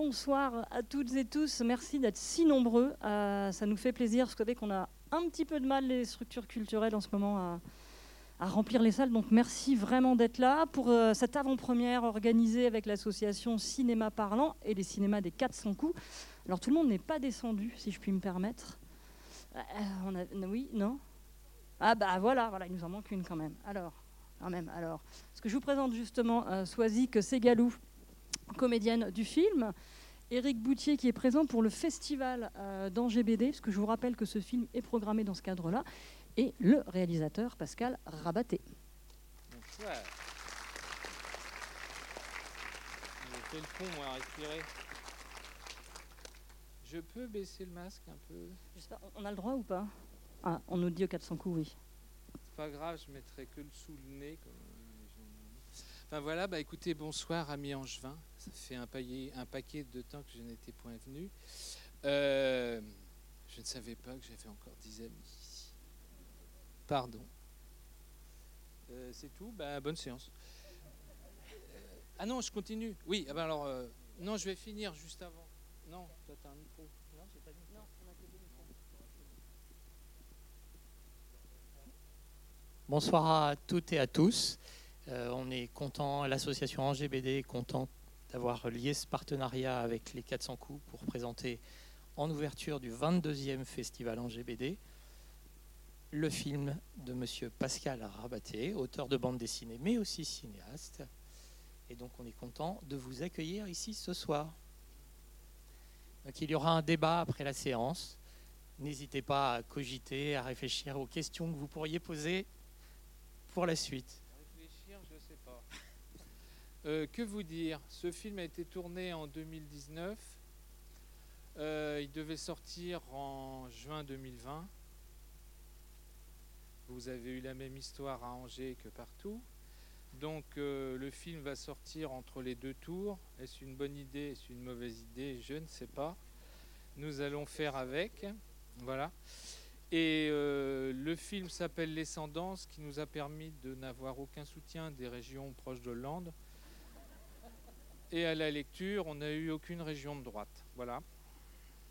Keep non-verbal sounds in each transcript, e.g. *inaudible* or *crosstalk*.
Bonsoir à toutes et tous. Merci d'être si nombreux. Euh, ça nous fait plaisir. Vous savez qu'on a un petit peu de mal, les structures culturelles, en ce moment, à, remplir les salles. Donc merci vraiment d'être là pour euh, cette avant-première organisée avec l'association Cinéma Parlant et les cinémas des 400 coups. Alors tout le monde n'est pas descendu, si je puis me permettre. Euh, oui, non? Ah bah voilà, voilà, il nous en manque une quand même. Alors, quand même, alors. Ce que je vous présente justement, euh, Soisic Segalou, comédienne du film. Éric Boutier qui est présent pour le festival euh, d'Angers BD, parce que je vous rappelle que ce film est programmé dans ce cadre-là, et le réalisateur Pascal Rabaté. Bonsoir. J'ai fait le moi, à respirer. Je peux baisser le masque un peu? Je sais pas, on a le droit ou pas? Ah, on nous dit au 400 coups, oui. C'est pas grave, je mettrai que le sous le nez. Comme euh, les gens m'ont dit. Enfin voilà, bah écoutez, bonsoir, ami Angevin. Ça fait un, paillet- un paquet de temps que je n'étais point venu. Euh, je ne savais pas que j'avais encore des amis ici. Pardon. Euh, c'est tout bah, Bonne séance. Euh, ah non, je continue. Oui, ah ben alors, euh, non, je vais finir juste avant. Non, toi t'as un micro. Non, j'ai pas de micro. Bonsoir à toutes et à tous. Euh, on est content, l'association Angers est contente d'avoir lié ce partenariat avec les 400 coups pour présenter en ouverture du 22e festival Angers le film de monsieur Pascal Rabaté, auteur de bande dessinée mais aussi cinéaste. Et donc on est content de vous accueillir ici ce soir. Donc, il y aura un débat après la séance. N'hésitez pas à cogiter, à réfléchir aux questions que vous pourriez poser pour la suite. Réfléchir, je sais pas. Euh, que vous dire? Ce film a été tourné en 2019. Euh, il devait sortir en juin 2020. Vous avez eu la même histoire à Angers que partout. Donc euh, le film va sortir entre les deux tours. Est-ce une bonne idée? Est-ce une mauvaise idée? Je ne sais pas. Nous allons faire avec. Voilà. Et le film s'appelle L'Escendant, ce qui nous a permis de n'avoir aucun soutien des régions proches de Hollande. Et à la lecture, on n'a eu aucune région de droite. Voilà.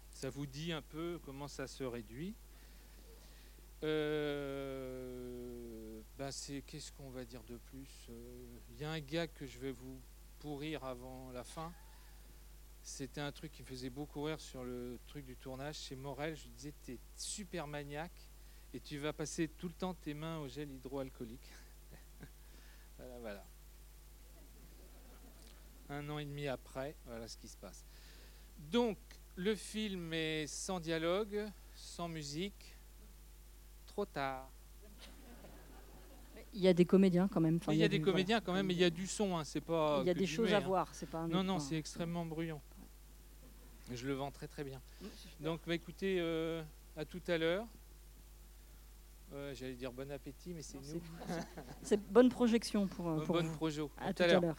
Ça vous dit un peu comment ça se réduit. Bah, c'est qu'est-ce qu'on va dire de plus Euh, Il y a un gars que je vais vous pourrir avant la fin. C'était un truc qui faisait beaucoup rire sur le truc du tournage. Chez Morel, je lui disais, tu es super maniaque et tu vas passer tout le temps tes mains au gel hydroalcoolique. *laughs* voilà, voilà. Un an et demi après, voilà ce qui se passe. Donc, le film est sans dialogue, sans musique, trop tard. Il y a des comédiens quand même. Enfin, il y a des comédiens voilà. quand même, mais il y a du son, hein, c'est pas. Il y a des choses à hein. voir. C'est pas un Non, non, enfin, c'est extrêmement bruyant. Je le vends très très bien. Donc, bah, écoutez, euh, à tout à l'heure. Euh, J'allais dire bon appétit, mais c'est nous. C'est bonne projection pour, euh, pour bonne vous. projo. À tout à l'heure.